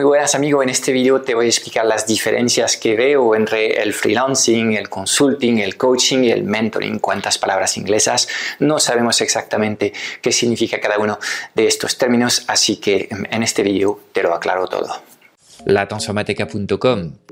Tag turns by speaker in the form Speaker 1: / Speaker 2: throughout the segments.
Speaker 1: Muy buenas amigos, en este video te voy a explicar las diferencias que veo entre el freelancing, el consulting, el coaching y el mentoring. Cuántas palabras inglesas, no sabemos exactamente qué significa cada uno de estos términos, así que en este video te lo aclaro todo.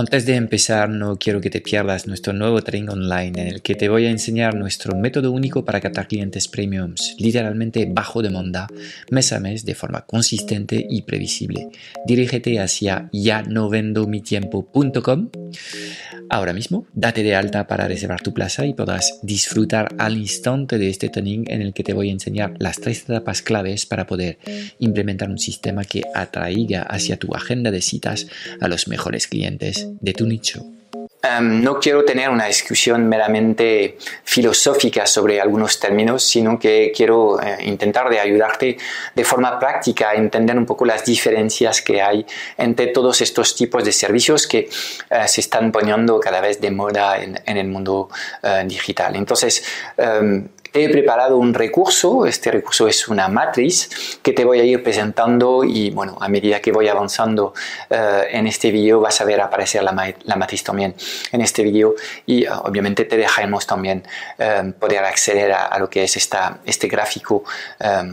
Speaker 2: Antes de empezar, no quiero que te pierdas nuestro nuevo training online en el que te voy a enseñar nuestro método único para captar clientes premiums, literalmente bajo demanda, mes a mes, de forma consistente y previsible. Dirígete hacia ya no vendo mi ahora mismo, date de alta para reservar tu plaza y podrás disfrutar al instante de este training en el que te voy a enseñar las tres etapas claves para poder implementar un sistema que atraiga hacia tu agenda de citas a los mejores clientes de tu nicho.
Speaker 1: Em, no quiero tener una discusión meramente filosófica sobre algunos términos, sino que quiero eh, intentar de ayudarte de forma práctica a entender un poco las diferencias que hay entre todos estos tipos de servicios que eh, se están poniendo cada vez de moda en, el mundo eh, digital. Entonces, he preparado un recurso, este recurso es una matriz que te voy a ir presentando y bueno, a medida que voy avanzando eh, en este vídeo vas a ver aparecer la, matriz también en este vídeo y eh, obviamente te dejaremos también eh, poder acceder a, lo que es esta, este gráfico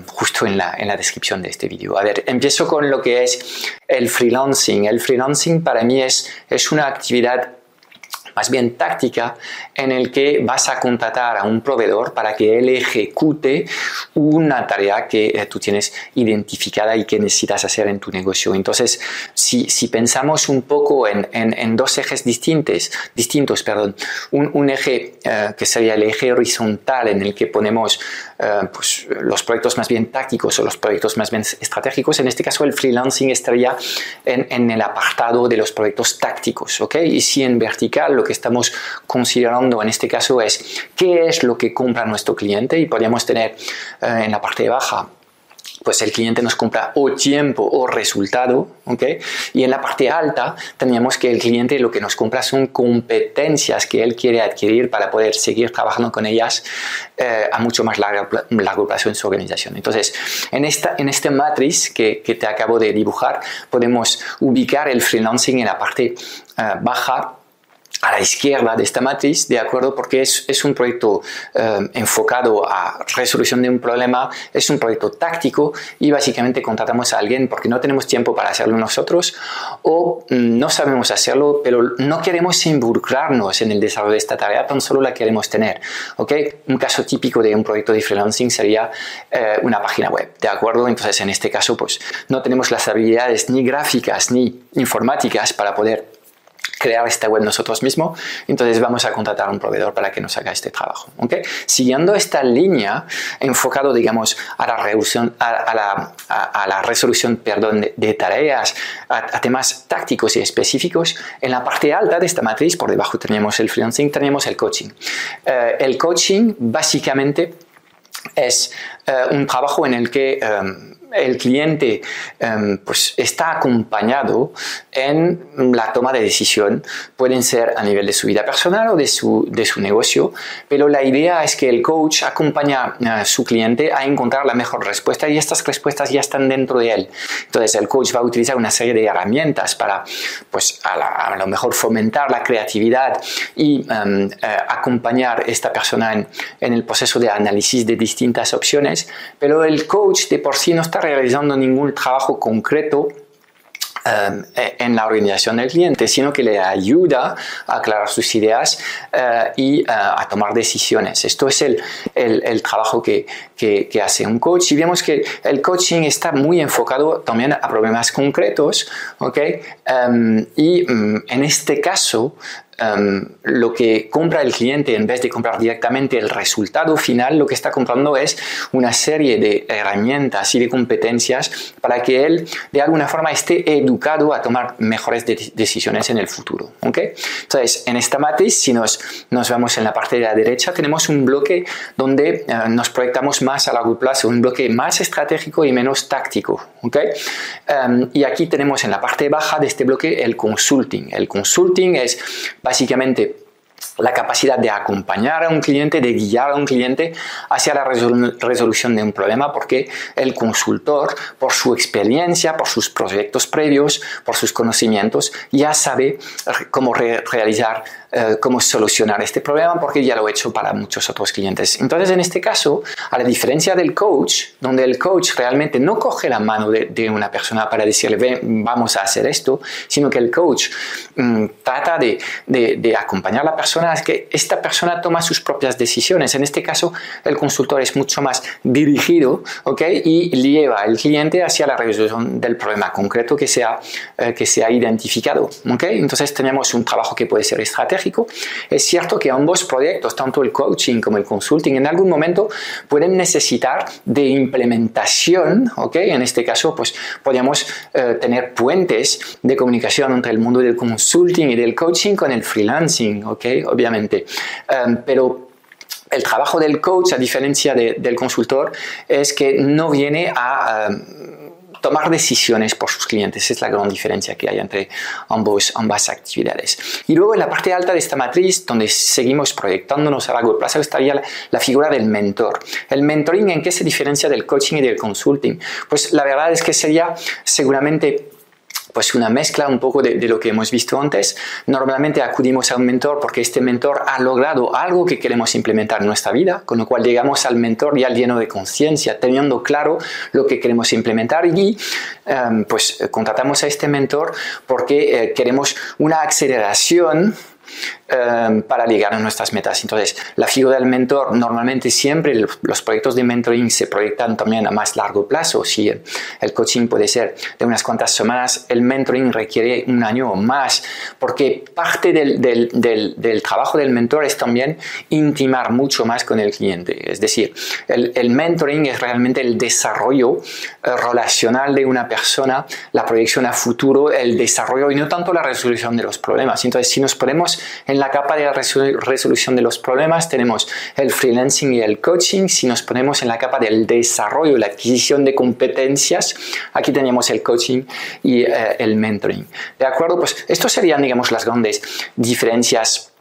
Speaker 1: justo en la, en la descripción de este vídeo. A ver, empiezo con lo que es el freelancing. El freelancing para mí es, es una actividad más bien táctica, en el que vas a contratar a un proveedor para que él ejecute una tarea que eh, tú tienes identificada y que necesitas hacer en tu negocio. Entonces, si, si pensamos un poco en, en, dos ejes distintos, distintos perdón, un, un eje eh, que sería el eje horizontal en el que ponemos eh, pues, los proyectos más bien tácticos o los proyectos más bien estratégicos, en este caso el freelancing estaría en, en el apartado de los proyectos tácticos, ¿ok? Y si en vertical lo que estamos considerando en este caso es qué es lo que compra nuestro cliente y podríamos tener eh, en la parte baja pues el cliente nos compra o tiempo o resultado, ¿ok? Y en la parte alta teníamos que el cliente lo que nos compra son competencias que él quiere adquirir para poder seguir trabajando con ellas eh, a mucho más largo, largo, plazo en su organización. Entonces, en esta, en este matriz que, que, te acabo de dibujar, podemos ubicar el freelancing en la parte eh, baja a la izquierda de esta matriz, ¿de acuerdo? Porque es, es un proyecto eh, enfocado a resolución de un problema, es un proyecto táctico y básicamente contratamos a alguien porque no tenemos tiempo para hacerlo nosotros o mm, no sabemos hacerlo, pero no queremos involucrarnos en el desarrollo de esta tarea, tan solo la queremos tener, ¿ok? Un caso típico de un proyecto de freelancing sería eh, una página web, ¿de acuerdo? Entonces, en este caso, pues no tenemos las habilidades ni gráficas ni informáticas para poder crear esta web nosotros mismos, entonces vamos a contratar a un proveedor para que nos haga este trabajo. ¿okay? Siguiendo esta línea, enfocado, digamos, a la, la resolución perdón, de, tareas, a, temas tácticos y específicos, en la parte alta de esta matriz, por debajo tenemos el freelancing, tenemos el coaching. Eh, el coaching básicamente es eh, un trabajo en el que... Eh, el cliente em, pues está acompañado en la toma de decisión. Pueden ser a nivel de su vida personal o de su, de su negocio, pero la idea es que el coach acompaña a su cliente a encontrar la mejor respuesta y estas respuestas ya están dentro de él. Entonces el coach va a utilizar una serie de herramientas para pues a, lo mejor fomentar la creatividad y em, eh, acompañar a esta persona en, en el proceso de análisis de distintas opciones, pero el coach de por sí no está realizando ningún trabajo concreto eh, en la organización del cliente, sino que le ayuda a aclarar sus ideas eh, y eh, a tomar decisiones. Esto es el, el, trabajo que, que, hace un coach y vemos que el coaching está muy enfocado también a problemas concretos. Em, y mm, en este caso, em, lo que compra el cliente en vez de comprar directamente el resultado final, lo que está comprando es una serie de herramientas y de competencias para que él de alguna forma esté educado a tomar mejores decisiones en el futuro. ¿okay? Entonces, en esta matriz, si nos, nos vemos en la parte de la derecha, tenemos un bloque donde eh, nos proyectamos más a largo plazo, un bloque más estratégico y menos táctico. ¿Okay? Em, y aquí tenemos en la parte baja de este bloque el consulting. El consulting es básicamente la capacidad de acompañar a un cliente, de guiar a un cliente hacia la resolución de un problema, porque el consultor, por su experiencia, por sus proyectos previos, por sus conocimientos, ya sabe cómo realizar eh, cómo solucionar este problema porque ya lo he hecho para muchos otros clientes. Entonces, en este caso, a la diferencia del coach, donde el coach realmente no coge la mano de, una persona para decirle, vamos a hacer esto, sino que el coach mm, trata de, de, acompañar a la persona a que esta persona toma sus propias decisiones. En este caso, el consultor es mucho más dirigido ¿ok? y lleva al cliente hacia la resolución del problema concreto que se ha, eh, que se ha identificado. ¿ok? Entonces, tenemos un trabajo que puede ser estratégico es cierto que ambos proyectos, tanto el coaching como el consulting, en algún momento pueden necesitar de implementación, ¿ok? En este caso, pues podríamos eh, tener puentes de comunicación entre el mundo del consulting y del coaching con el freelancing, ¿ok? Obviamente. Em, pero el trabajo del coach, a diferencia del consultor, es que no viene a... Em, tomar decisiones por sus clientes. Es la gran diferencia que hay entre ambos, ambas actividades. Y luego en la parte alta de esta matriz, donde seguimos proyectándonos a largo plazo, estaría la, la figura del mentor. El mentoring, ¿en qué se diferencia del coaching y del consulting? Pues la verdad es que sería seguramente pues una mezcla un poco de, lo que hemos visto antes. Normalmente acudimos a un mentor porque este mentor ha logrado algo que queremos implementar en nuestra vida, con lo cual llegamos al mentor ya lleno de conciencia, teniendo claro lo que queremos implementar y em, pues contratamos a este mentor porque eh, queremos una aceleración Em, para llegar a nuestras metas. Entonces, la figura del mentor, normalmente siempre los proyectos de mentoring se proyectan también a más largo plazo. Si el coaching puede ser de unas cuantas semanas, el mentoring requiere un año o más, porque parte del, del, del, trabajo del mentor es también intimar mucho más con el cliente. Es decir, el, el mentoring es realmente el desarrollo eh, relacional de una persona, la proyección a futuro, el desarrollo y no tanto la resolución de los problemas. Entonces, si nos ponemos en la capa de la resolución de los problemas tenemos el freelancing y el coaching. Si nos ponemos en la capa del desarrollo, la adquisición de competencias, aquí tenemos el coaching y eh, el mentoring. ¿De acuerdo? Pues estos serían, digamos, las grandes diferencias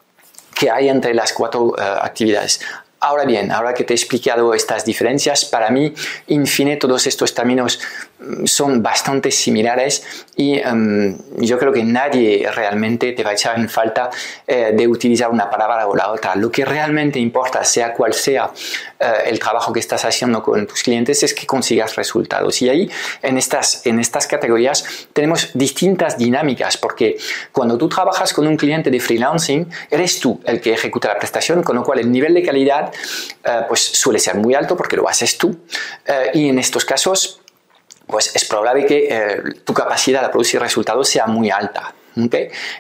Speaker 1: que hay entre las cuatro eh, actividades. Ahora bien, ahora que te he explicado estas diferencias, para mí, in fine, todos estos términos mm, son bastante similares y em, yo creo que nadie realmente te va a echar en falta eh, de utilizar una palabra o la otra. Lo que realmente importa, sea cual sea eh, el trabajo que estás haciendo con tus clientes, es que consigas resultados. Y ahí, en estas, en estas categorías, tenemos distintas dinámicas, porque cuando tú trabajas con un cliente de freelancing, eres tú el que ejecuta la prestación, con lo cual el nivel de calidad eh, pues suele ser muy alto porque lo haces tú. Eh, y en estos casos, pues es probable que eh, tu capacidad de producir resultados sea muy alta.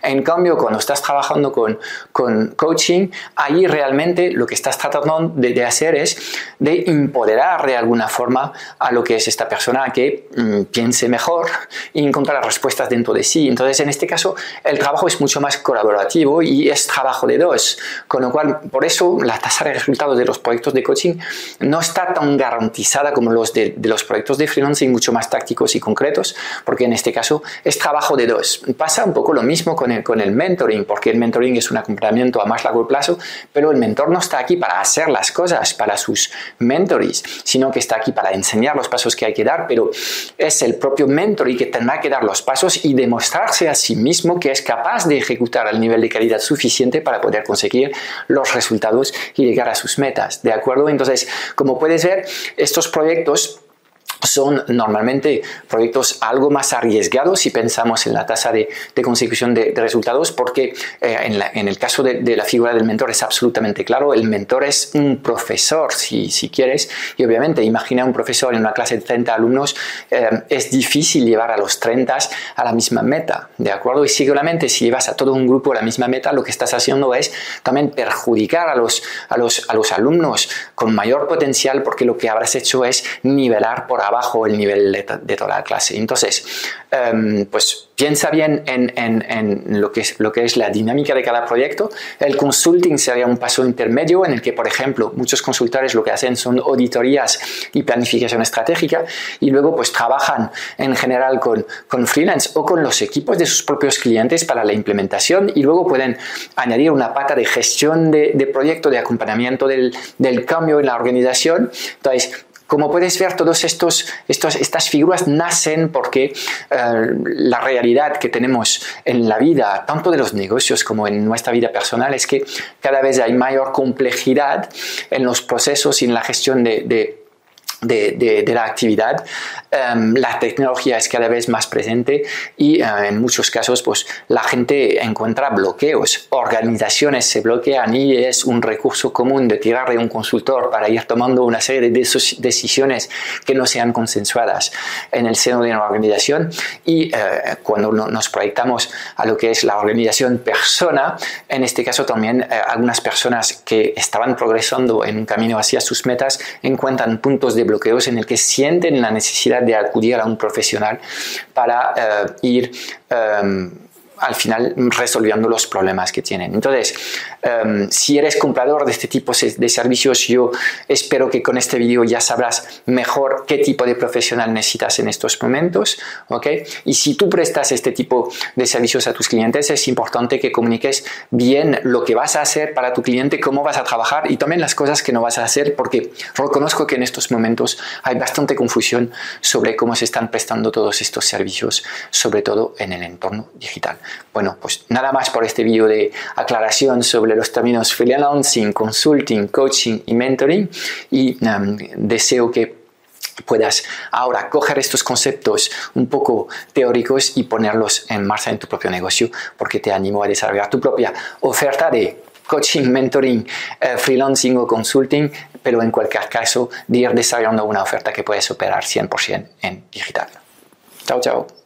Speaker 1: En cambio, cuando estás trabajando con, con, coaching, ahí realmente lo que estás tratando de, hacer es de empoderar de alguna forma a lo que es esta persona que mm, piense mejor y encontrar respuestas dentro de sí. Entonces, en este caso, el trabajo es mucho más colaborativo y es trabajo de dos. Con lo cual, por eso la tasa de resultados de los proyectos de coaching no está tan garantizada como los de, de los proyectos de freelancing, mucho más tácticos y concretos, porque en este caso es trabajo de dos. Pasa un poco lo mismo con el, con el mentoring, porque el mentoring es un acompañamiento a más largo plazo, pero el mentor no está aquí para hacer las cosas para sus mentores, sino que está aquí para enseñar los pasos que hay que dar, pero es el propio mentor y que tendrá que dar los pasos y demostrarse a sí mismo que es capaz de ejecutar el nivel de calidad suficiente para poder conseguir los resultados y llegar a sus metas. ¿De acuerdo? Entonces, como puedes ver, estos proyectos son normalmente proyectos algo más arriesgados si pensamos en la tasa de, consecución de, resultados, porque eh, en, el caso de, la figura del mentor es absolutamente claro, el mentor es un profesor, si, si quieres, y obviamente imagina un profesor en una clase de 30 alumnos, eh, es difícil llevar a los 30 a la misma meta, ¿de acuerdo? Y seguramente si llevas a todo un grupo a la misma meta, lo que estás haciendo es también perjudicar a los, a los, a los alumnos con mayor potencial, porque lo que habrás hecho es nivelar por abajo el nivel de, toda la clase. Entonces, em, pues piensa bien en, en, lo, que es, lo que es la dinámica de cada proyecto. El consulting sería un paso intermedio en el que, por ejemplo, muchos consultores lo que hacen son auditorías y planificación estratégica y luego pues trabajan en general con, con freelance o con los equipos de sus propios clientes para la implementación y luego pueden añadir una pata de gestión de, de proyecto, de acompañamiento del, del cambio en la organización. Entonces, como puedes ver, todas estos, estas figuras nacen porque eh, la realidad que tenemos en la vida, tanto de los negocios como en nuestra vida personal, es que cada vez hay mayor complejidad en los procesos y en la gestión de, la actividad. Em, la tecnología es cada vez más presente y eh, en muchos casos pues, la gente encuentra bloqueos, organizaciones se bloquean y es un recurso común de tirar de un consultor para ir tomando una serie de decisiones que no sean consensuadas en el seno de una organización y eh, cuando nos proyectamos a lo que es la organización persona, en este caso también eh, algunas personas que estaban progresando en un camino hacia sus metas encuentran puntos de bloqueos en el que sienten la necesidad de acudir a un profesional para eh, ir em, al final resolviendo los problemas que tienen. Entonces, em, si eres comprador de este tipo de servicios, yo espero que con este vídeo ya sabrás mejor qué tipo de profesional necesitas en estos momentos, ¿ok? Y si tú prestas este tipo de servicios a tus clientes, es importante que comuniques bien lo que vas a hacer para tu cliente, cómo vas a trabajar y también las cosas que no vas a hacer, porque reconozco que en estos momentos hay bastante confusión sobre cómo se están prestando todos estos servicios, sobre todo en el entorno digital. Bueno, pues nada más por este vídeo de aclaración los términos freelancing, consulting, coaching y mentoring y um, deseo que puedas ahora coger estos conceptos un poco teóricos y ponerlos en marcha en tu propio negocio porque te animo a desarrollar tu propia oferta de coaching, mentoring, eh, freelancing o consulting, pero en cualquier caso de ir desarrollando una oferta que puedes operar 100% en digital. Chao, chao.